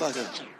Motherfucker.